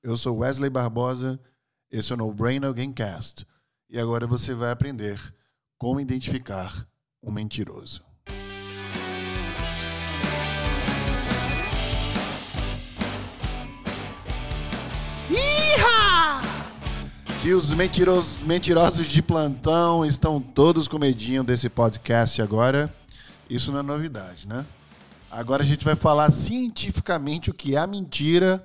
Eu sou Wesley Barbosa, esse é o No Brain No Gamecast. E agora você vai aprender como identificar um mentiroso. Iha! Que os mentirosos, mentirosos de plantão estão todos com medinho desse podcast agora. Isso não é novidade, né? Agora a gente vai falar cientificamente o que é a mentira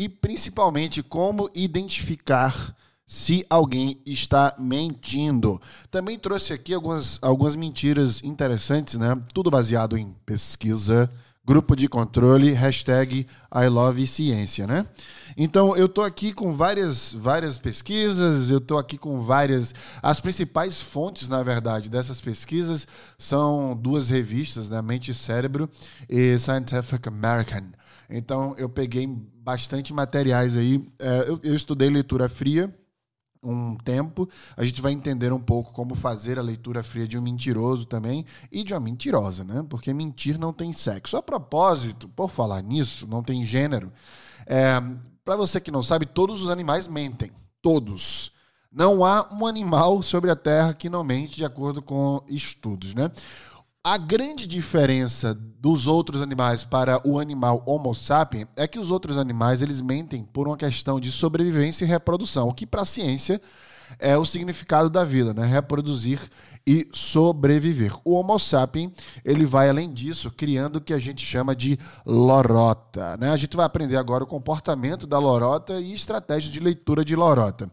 e principalmente como identificar se alguém está mentindo. Também trouxe aqui algumas, algumas mentiras interessantes, né? Tudo baseado em pesquisa, grupo de controle, hashtag I love ciência, né? Então eu tô aqui com várias, várias pesquisas, eu tô aqui com várias. As principais fontes, na verdade, dessas pesquisas são duas revistas, né? Mente e Cérebro e Scientific American. Então eu peguei bastante materiais aí. É, eu, eu estudei leitura fria um tempo, a gente vai entender um pouco como fazer a leitura fria de um mentiroso também e de uma mentirosa, né? Porque mentir não tem sexo. A propósito, por falar nisso, não tem gênero. É, Para você que não sabe, todos os animais mentem. Todos. Não há um animal sobre a Terra que não mente, de acordo com estudos, né? A grande diferença dos outros animais para o animal Homo sapiens é que os outros animais eles mentem por uma questão de sobrevivência e reprodução, o que para a ciência é o significado da vida, né? Reproduzir e sobreviver. O Homo sapiens, ele vai além disso, criando o que a gente chama de lorota, né? A gente vai aprender agora o comportamento da lorota e estratégias de leitura de lorota.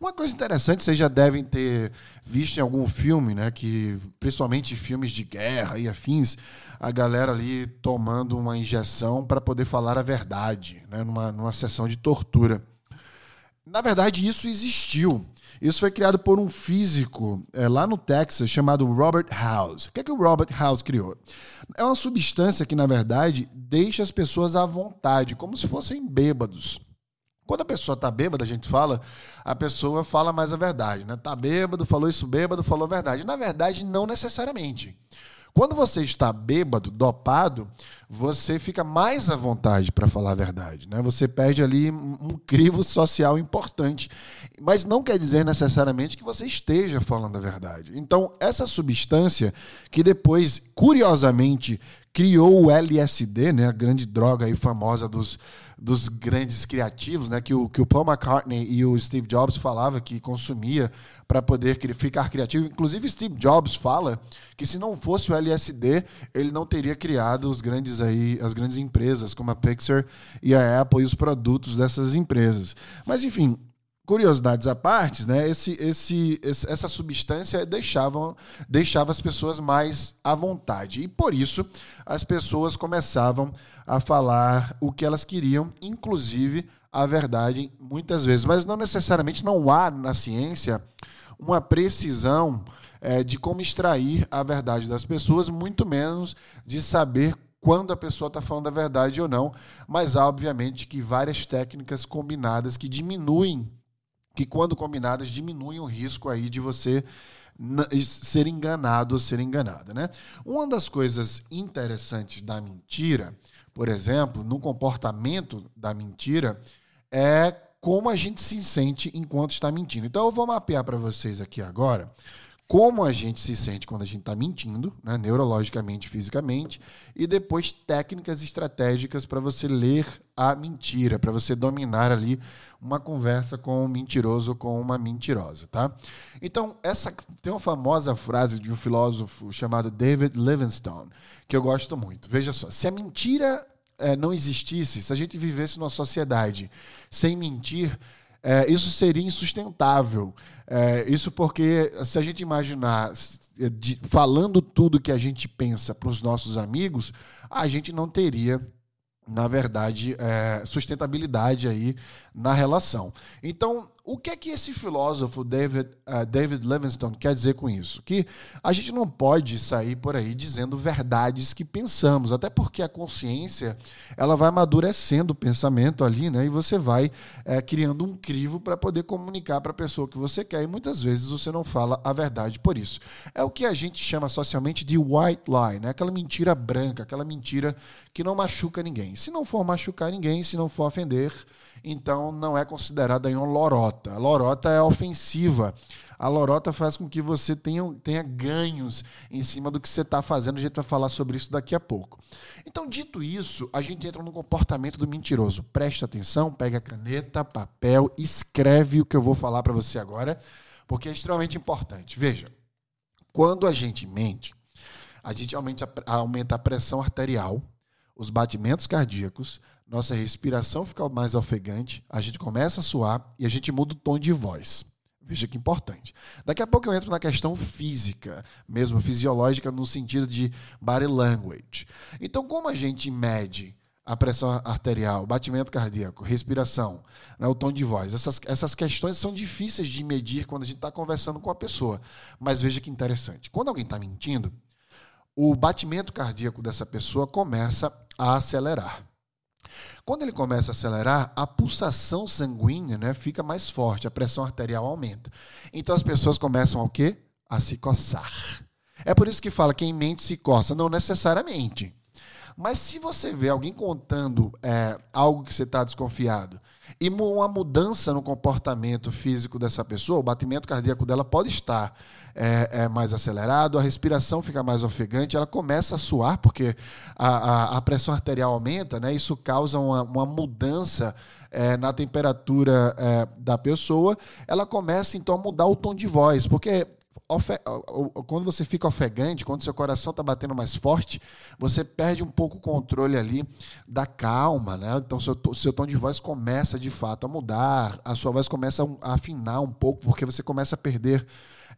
Uma coisa interessante, vocês já devem ter visto em algum filme, né, que principalmente filmes de guerra e afins, a galera ali tomando uma injeção para poder falar a verdade, né, numa, numa sessão de tortura. Na verdade, isso existiu. Isso foi criado por um físico é, lá no Texas chamado Robert House. O que, é que o Robert House criou? É uma substância que, na verdade, deixa as pessoas à vontade, como se fossem bêbados. Quando a pessoa está bêbada, a gente fala, a pessoa fala mais a verdade, né? Tá bêbado, falou isso bêbado, falou a verdade. Na verdade, não necessariamente. Quando você está bêbado, dopado, você fica mais à vontade para falar a verdade. Né? Você perde ali um crivo social importante. Mas não quer dizer necessariamente que você esteja falando a verdade. Então, essa substância, que depois, curiosamente, criou o LSD, né? a grande droga aí famosa dos dos grandes criativos, né? Que o, que o Paul McCartney e o Steve Jobs falavam que consumia para poder ficar criativo. Inclusive, Steve Jobs fala que se não fosse o LSD, ele não teria criado os grandes aí, as grandes empresas como a Pixar e a Apple e os produtos dessas empresas. Mas enfim, curiosidades à parte, né, esse, esse, essa substância deixava, deixava as pessoas mais à vontade. E por isso as pessoas começavam a falar o que elas queriam, inclusive a verdade, muitas vezes. Mas não necessariamente não há na ciência uma precisão é, de como extrair a verdade das pessoas, muito menos de saber quando a pessoa está falando a verdade ou não. Mas há, obviamente, que várias técnicas combinadas que diminuem que quando combinadas diminuem o risco aí de você ser enganado ou ser enganada, né? Uma das coisas interessantes da mentira, por exemplo, no comportamento da mentira, é como a gente se sente enquanto está mentindo. Então eu vou mapear para vocês aqui agora como a gente se sente quando a gente está mentindo, né, neurologicamente, fisicamente, e depois técnicas estratégicas para você ler a mentira, para você dominar ali uma conversa com um mentiroso ou com uma mentirosa, tá? Então, essa tem uma famosa frase de um filósofo chamado David Livingstone, que eu gosto muito. Veja só, se a mentira é, não existisse, se a gente vivesse numa sociedade sem mentir, é, isso seria insustentável. É, isso porque, se a gente imaginar de, falando tudo que a gente pensa para os nossos amigos, a gente não teria na verdade, é, sustentabilidade aí na relação. Então, o que é que esse filósofo David, uh, David Livingstone quer dizer com isso? Que a gente não pode sair por aí dizendo verdades que pensamos, até porque a consciência ela vai amadurecendo o pensamento ali, né? E você vai é, criando um crivo para poder comunicar para a pessoa que você quer. E muitas vezes você não fala a verdade por isso. É o que a gente chama socialmente de white lie, né? Aquela mentira branca, aquela mentira que não machuca ninguém. Se não for machucar ninguém, se não for ofender então não é considerada uma lorota. A lorota é ofensiva. A lorota faz com que você tenha, tenha ganhos em cima do que você está fazendo. A gente vai falar sobre isso daqui a pouco. Então, dito isso, a gente entra no comportamento do mentiroso. Preste atenção, pega caneta, papel, escreve o que eu vou falar para você agora, porque é extremamente importante. Veja, quando a gente mente, a gente aumenta, aumenta a pressão arterial, os batimentos cardíacos, nossa respiração fica mais ofegante, a gente começa a suar e a gente muda o tom de voz. Veja que importante. Daqui a pouco eu entro na questão física, mesmo fisiológica, no sentido de body language. Então, como a gente mede a pressão arterial, batimento cardíaco, respiração, né, o tom de voz. Essas, essas questões são difíceis de medir quando a gente está conversando com a pessoa. Mas veja que interessante. Quando alguém está mentindo, o batimento cardíaco dessa pessoa começa a acelerar. Quando ele começa a acelerar, a pulsação sanguínea né, fica mais forte, a pressão arterial aumenta. Então as pessoas começam a quê? A se coçar. É por isso que fala quem mente se coça. Não necessariamente. Mas se você vê alguém contando é, algo que você está desconfiado e uma mudança no comportamento físico dessa pessoa, o batimento cardíaco dela pode estar é, é mais acelerado, a respiração fica mais ofegante, ela começa a suar porque a, a, a pressão arterial aumenta, né? Isso causa uma, uma mudança é, na temperatura é, da pessoa, ela começa então a mudar o tom de voz, porque quando você fica ofegante, quando seu coração está batendo mais forte, você perde um pouco o controle ali da calma, né? Então seu, seu tom de voz começa de fato a mudar, a sua voz começa a afinar um pouco, porque você começa a perder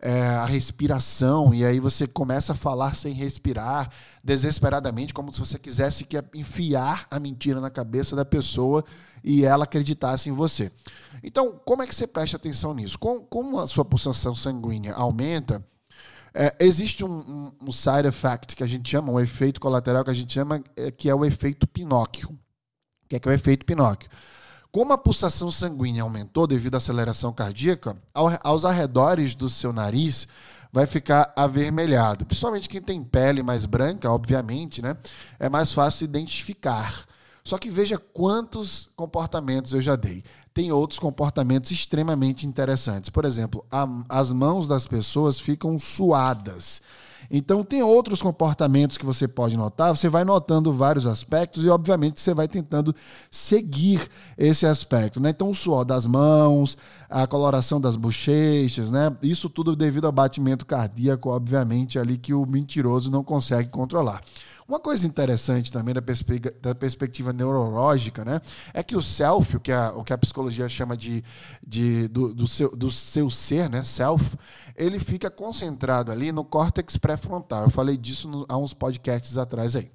é, a respiração, e aí você começa a falar sem respirar, desesperadamente, como se você quisesse que enfiar a mentira na cabeça da pessoa e ela acreditasse em você. Então, como é que você presta atenção nisso? Com, como a sua pulsação sanguínea aumenta, é, existe um, um, um, side effect que a gente chama, um efeito colateral que a gente chama, é, que é o efeito Pinóquio. O que é, que é o efeito Pinóquio? Como a pulsação sanguínea aumentou devido à aceleração cardíaca, ao, aos arredores do seu nariz vai ficar avermelhado. Principalmente quem tem pele mais branca, obviamente, né? É mais fácil identificar. Só que veja quantos comportamentos eu já dei. Tem outros comportamentos extremamente interessantes. Por exemplo, a, as mãos das pessoas ficam suadas. Então, tem outros comportamentos que você pode notar. Você vai notando vários aspectos e, obviamente, você vai tentando seguir esse aspecto. Né? Então, o suor das mãos, a coloração das bochechas, né? isso tudo devido ao batimento cardíaco, obviamente, ali que o mentiroso não consegue controlar. Uma coisa interessante também da, perspe da perspectiva neurológica, né, é que o self, o que a, o que a psicologia chama de, de do, do, seu, do seu ser, né, self, ele fica concentrado ali no córtex pré-frontal. Eu falei disso no, há uns podcasts atrás aí.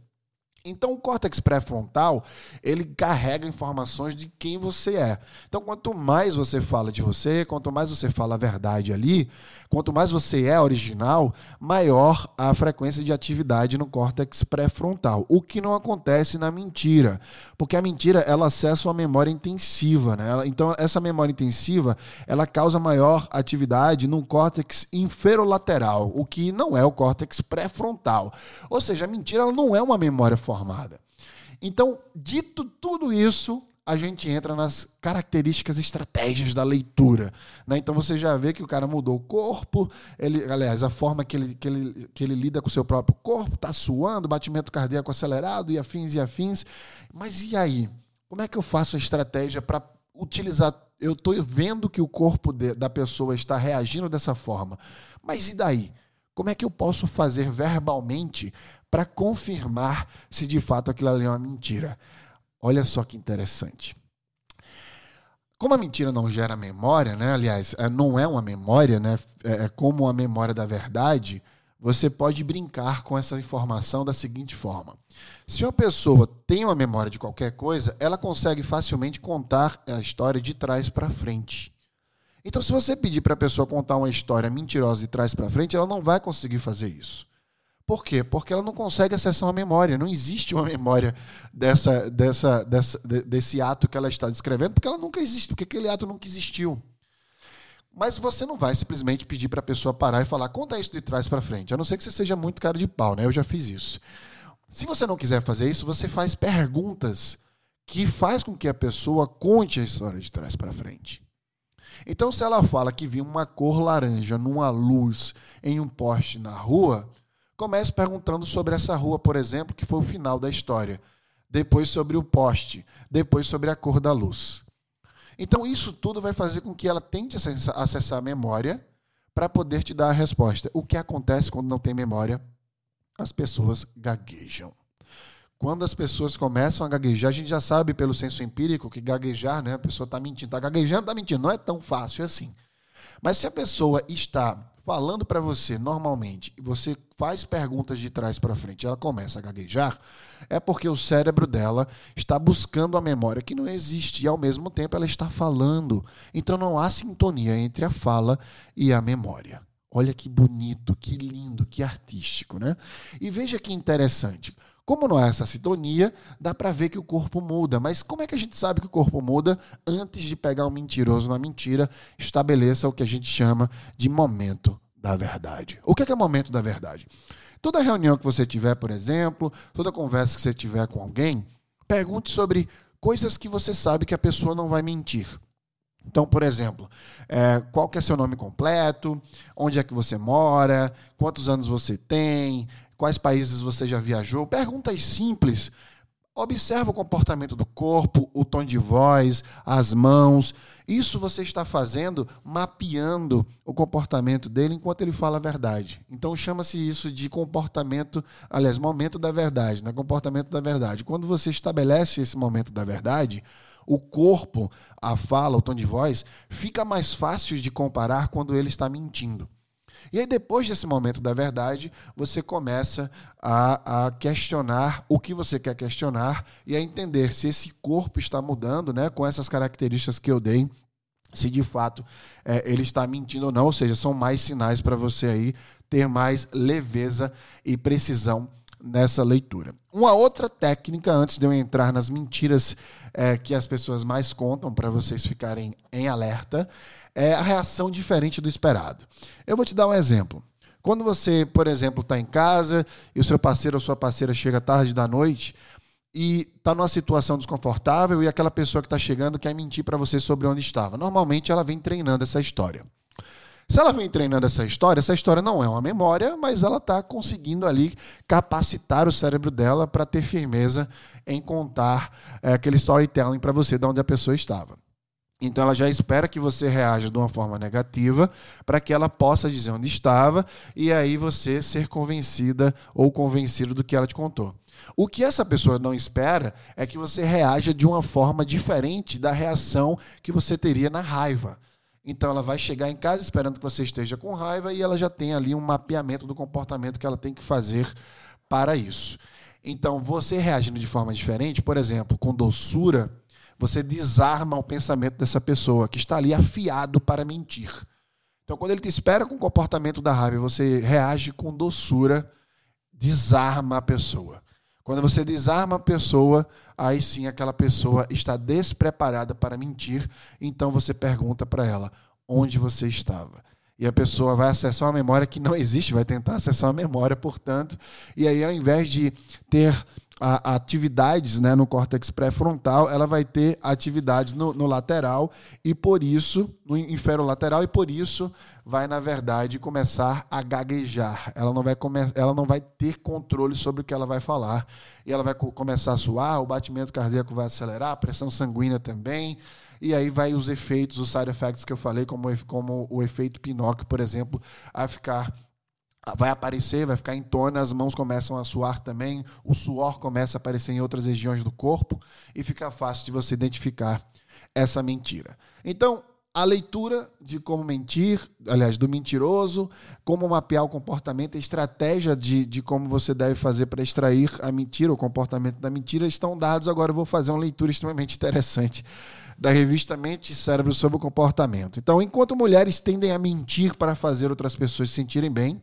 Então, o córtex pré-frontal, ele carrega informações de quem você é. Então, quanto mais você fala de você, quanto mais você fala a verdade ali, quanto mais você é original, maior a frequência de atividade no córtex pré-frontal. O que não acontece na mentira, porque a mentira, ela acessa uma memória intensiva, né? Então, essa memória intensiva, ela causa maior atividade no córtex inferolateral, o que não é o córtex pré-frontal. Ou seja, a mentira ela não é uma memória forte formada. Então, dito tudo isso, a gente entra nas características estratégias da leitura. Né? Então você já vê que o cara mudou o corpo, ele, aliás, a forma que ele, que ele, que ele lida com o seu próprio corpo, está suando, batimento cardíaco acelerado e afins e afins. Mas e aí? Como é que eu faço a estratégia para utilizar? Eu estou vendo que o corpo de, da pessoa está reagindo dessa forma. Mas e daí? Como é que eu posso fazer verbalmente para confirmar se de fato aquilo ali é uma mentira. Olha só que interessante. Como a mentira não gera memória, né? aliás, é, não é uma memória, né? É, é como a memória da verdade, você pode brincar com essa informação da seguinte forma: se uma pessoa tem uma memória de qualquer coisa, ela consegue facilmente contar a história de trás para frente. Então, se você pedir para a pessoa contar uma história mentirosa de trás para frente, ela não vai conseguir fazer isso. Por quê? Porque ela não consegue acessar uma memória. Não existe uma memória dessa, dessa, dessa, desse ato que ela está descrevendo, porque ela nunca existe, porque aquele ato nunca existiu. Mas você não vai simplesmente pedir para a pessoa parar e falar, conta isso de trás para frente. A não ser que você seja muito cara de pau, né? Eu já fiz isso. Se você não quiser fazer isso, você faz perguntas que faz com que a pessoa conte a história de trás para frente. Então, se ela fala que viu uma cor laranja numa luz em um poste na rua, comece perguntando sobre essa rua, por exemplo, que foi o final da história. Depois sobre o poste, depois sobre a cor da luz. Então, isso tudo vai fazer com que ela tente acessar a memória para poder te dar a resposta. O que acontece quando não tem memória? As pessoas gaguejam. Quando as pessoas começam a gaguejar, a gente já sabe pelo senso empírico que gaguejar, né, a pessoa está mentindo. Está gaguejando, está mentindo. Não é tão fácil assim. Mas se a pessoa está falando para você normalmente e você faz perguntas de trás para frente, ela começa a gaguejar, é porque o cérebro dela está buscando a memória que não existe e ao mesmo tempo ela está falando. Então não há sintonia entre a fala e a memória. Olha que bonito, que lindo, que artístico, né? E veja que interessante. Como não há essa sintonia, dá para ver que o corpo muda. Mas como é que a gente sabe que o corpo muda antes de pegar o mentiroso na mentira? Estabeleça o que a gente chama de momento da verdade. O que é, que é momento da verdade? Toda reunião que você tiver, por exemplo, toda conversa que você tiver com alguém, pergunte sobre coisas que você sabe que a pessoa não vai mentir. Então, por exemplo, é, qual que é seu nome completo, onde é que você mora, quantos anos você tem, quais países você já viajou. Perguntas simples. Observa o comportamento do corpo, o tom de voz, as mãos. Isso você está fazendo mapeando o comportamento dele enquanto ele fala a verdade. Então chama-se isso de comportamento, aliás, momento da verdade, né? Comportamento da verdade. Quando você estabelece esse momento da verdade, o corpo, a fala, o tom de voz, fica mais fácil de comparar quando ele está mentindo. E aí, depois desse momento da verdade, você começa a, a, questionar o que você quer questionar e a entender se esse corpo está mudando, né, com essas características que eu dei, se de fato é, ele está mentindo ou não. Ou seja, são mais sinais para você aí ter mais leveza e precisão nessa leitura. Uma outra técnica, antes de eu entrar nas mentiras é, que as pessoas mais contam, para vocês ficarem em alerta, é a reação diferente do esperado. Eu vou te dar um exemplo. Quando você, por exemplo, está em casa e o seu parceiro ou sua parceira chega tarde da noite e está numa situação desconfortável e aquela pessoa que está chegando quer mentir para você sobre onde estava. Normalmente ela vem treinando essa história. Se ela vem treinando essa história, essa história não é uma memória, mas ela está conseguindo ali capacitar o cérebro dela para ter firmeza em contar é, aquele storytelling para você de onde a pessoa estava. Então ela já espera que você reaja de uma forma negativa para que ela possa dizer onde estava e aí você ser convencida ou convencido do que ela te contou. O que essa pessoa não espera é que você reaja de uma forma diferente da reação que você teria na raiva. Então ela vai chegar em casa esperando que você esteja com raiva e ela já tem ali um mapeamento do comportamento que ela tem que fazer para isso. Então, você reagindo de forma diferente, por exemplo, com doçura, você desarma o pensamento dessa pessoa que está ali afiado para mentir. Então, quando ele te espera com o comportamento da raiva, você reage com doçura, desarma a pessoa. Quando você desarma a pessoa, aí sim aquela pessoa está despreparada para mentir, então você pergunta para ela onde você estava. E a pessoa vai acessar uma memória que não existe, vai tentar acessar uma memória, portanto, e aí ao invés de ter a, atividades né, no córtex pré-frontal, ela vai ter atividades no, no, lateral e por isso, no inferolateral, e por isso vai, na verdade, começar a gaguejar. Ela não vai, come, ela não vai ter controle sobre o que ela vai falar. E ela vai começar a suar, o batimento cardíaco vai acelerar, a pressão sanguínea também. E aí vai os efeitos, os side effects que eu falei, como, como o efeito Pinóquio, por exemplo, a ficar vai aparecer, vai ficar em tona, as mãos começam a suar também, o suor começa a aparecer em outras regiões do corpo e fica fácil de você identificar essa mentira. Então, a leitura de como mentir, aliás, do mentiroso, como mapear o comportamento, a estratégia de, de como você deve fazer para extrair a mentira, o comportamento da mentira, estão dados. Agora eu vou fazer uma leitura extremamente interessante da revista Mente e Cérebro sobre o Comportamento. Então, enquanto mulheres tendem a mentir para fazer outras pessoas se sentirem bem,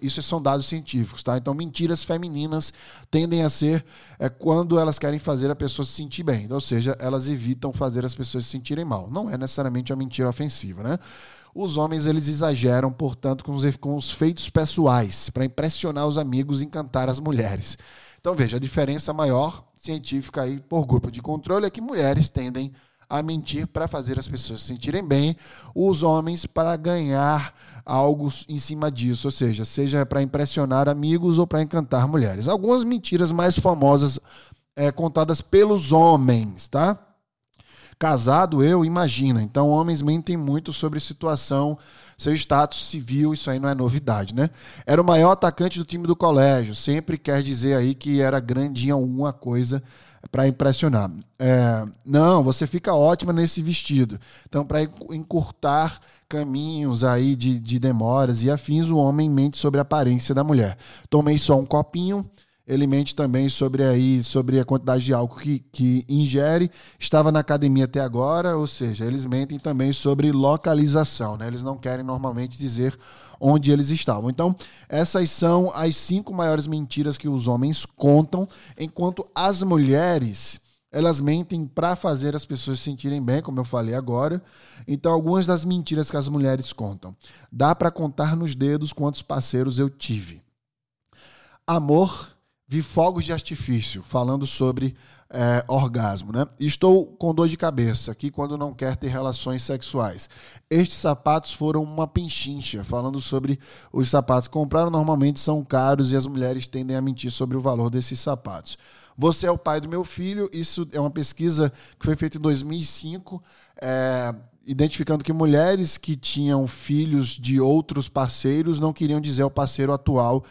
isso são dados científicos, tá? Então, mentiras femininas tendem a ser é, quando elas querem fazer a pessoa se sentir bem, ou seja, elas evitam fazer as pessoas se sentirem mal. Não é necessariamente uma mentira ofensiva, né? Os homens eles exageram, portanto, com os, com os feitos pessoais para impressionar os amigos e encantar as mulheres. Então veja, a diferença maior científica aí por grupo de controle é que mulheres tendem a mentir para fazer as pessoas se sentirem bem, os homens para ganhar algo em cima disso, ou seja, seja para impressionar amigos ou para encantar mulheres. Algumas mentiras mais famosas é, contadas pelos homens, tá? Casado, eu, imagina. Então, homens mentem muito sobre situação, seu status civil, isso aí não é novidade, né? Era o maior atacante do time do colégio, sempre quer dizer aí que era grande em alguma coisa para impressionar. É, não, você fica ótima nesse vestido. Então, para encurtar caminhos aí de, de demoras e afins, o homem mente sobre a aparência da mulher. Tomei só um copinho ele mente também sobre, aí, sobre a quantidade de álcool que, que ingere. Estava na academia até agora, ou seja, eles mentem também sobre localização. Né? Eles não querem normalmente dizer onde eles estavam. Então, essas são as cinco maiores mentiras que os homens contam, enquanto as mulheres elas mentem para fazer as pessoas se sentirem bem, como eu falei agora. Então, algumas das mentiras que as mulheres contam. Dá para contar nos dedos quantos parceiros eu tive. Amor vi fogos de artifício falando sobre é, orgasmo, né? Estou com dor de cabeça aqui quando não quer ter relações sexuais. Estes sapatos foram uma pinchincha, falando sobre os sapatos compraram normalmente são caros e as mulheres tendem a mentir sobre o valor desses sapatos. Você é o pai do meu filho. Isso é uma pesquisa que foi feita em 2005. É, identificando que mulheres que tinham filhos de outros parceiros não queriam dizer ao parceiro atual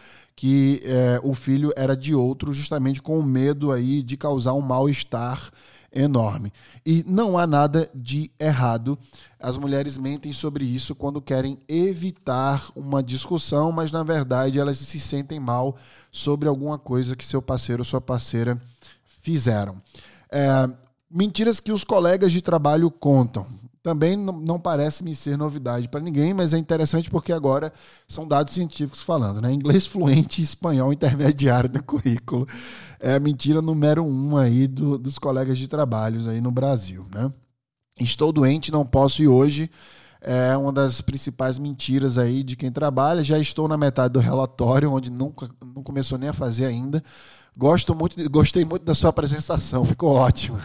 que é, o filho era de outro, justamente com o medo aí de causar um mal-estar enorme. E não há nada de errado. As mulheres mentem sobre isso quando querem evitar uma discussão, mas na verdade elas se sentem mal sobre alguma coisa que seu parceiro ou sua parceira fizeram. É, mentiras que os colegas de trabalho contam também não, parece me ser novidade para ninguém, mas é interessante porque agora são dados científicos falando, né? Inglês fluente e espanhol intermediário do currículo. É a mentira número um aí do, dos colegas de trabalhos aí no Brasil, né? Estou doente, não posso ir hoje. É uma das principais mentiras aí de quem trabalha. Já estou na metade do relatório, onde nunca não começou nem a fazer ainda. Gosto muito, gostei muito da sua apresentação, ficou ótimo.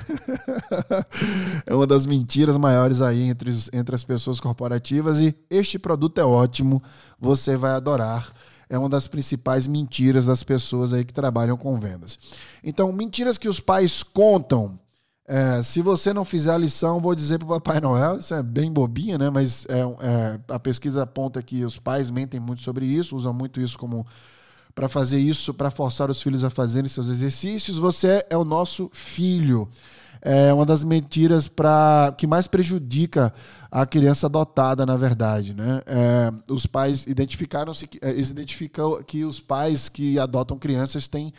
é uma das mentiras maiores aí entre, entre as pessoas corporativas e este produto é ótimo, você vai adorar. É uma das principais mentiras das pessoas aí que trabalham com vendas. Então, mentiras que os pais contam. É, se você não fizer a lição, vou dizer para o Papai Noel, isso é bem bobinha, né? Mas é, é, a pesquisa aponta que os pais mentem muito sobre isso, usam muito isso como para fazer isso, para forçar os filhos a fazerem seus exercícios. Você é o nosso filho. É uma das mentiras para que mais prejudica a criança adotada, na verdade. Né? É, os pais identificaram-se, é, eles identificam que os pais que adotam crianças têm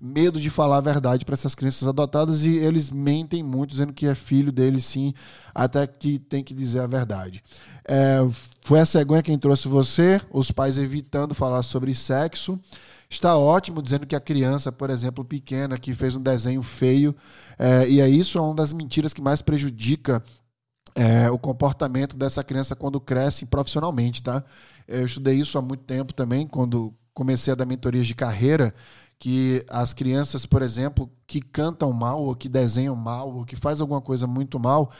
medo de falar a verdade para essas crianças adotadas e eles mentem muito, dizendo que é filho deles sim, até que tem que dizer a verdade. É, foi a cegonha quem trouxe você, os pais evitando falar sobre sexo. Está ótimo dizendo que a criança, por exemplo, pequena, que fez um desenho feio, é, e é isso é uma das mentiras que mais prejudica é, o comportamento dessa criança quando cresce profissionalmente, tá? Eu estudei isso há muito tempo também, quando comecei a dar mentorias de carreira que as crianças, por exemplo, que cantam mal, ou que desenham mal, ou que faz alguma coisa muito mal,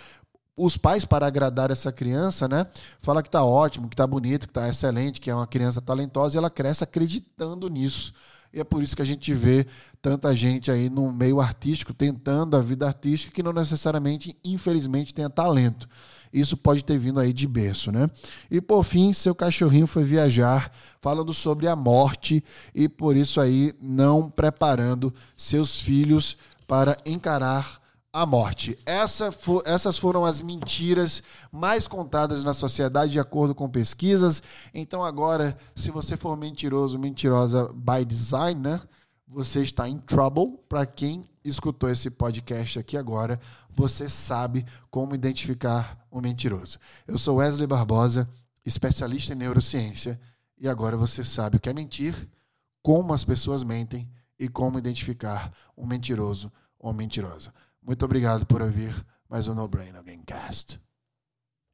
os pais, para agradar essa criança, né, fala que está ótimo, que está bonito, que está excelente, que é uma criança talentosa, e ela cresce acreditando nisso. E é por isso que a gente vê tanta gente aí no meio artístico tentando a vida artística que não necessariamente, infelizmente, tenha talento. Isso pode ter vindo aí de berço, né? E por fim, seu cachorrinho foi viajar falando sobre a morte e por isso aí não preparando seus filhos para encarar a morte. Essa for, essas foram as mentiras mais contadas na sociedade de acordo com pesquisas. Então agora, se você for mentiroso, mentirosa by design, né? Você está em trouble. Para quem escutou esse podcast aqui agora, você sabe como identificar um mentiroso. Eu sou Wesley Barbosa, especialista em neurociência, e agora você sabe o que é mentir, como as pessoas mentem e como identificar um mentiroso ou mentirosa. Muito obrigado por ouvir mais um No Brain Gamecast.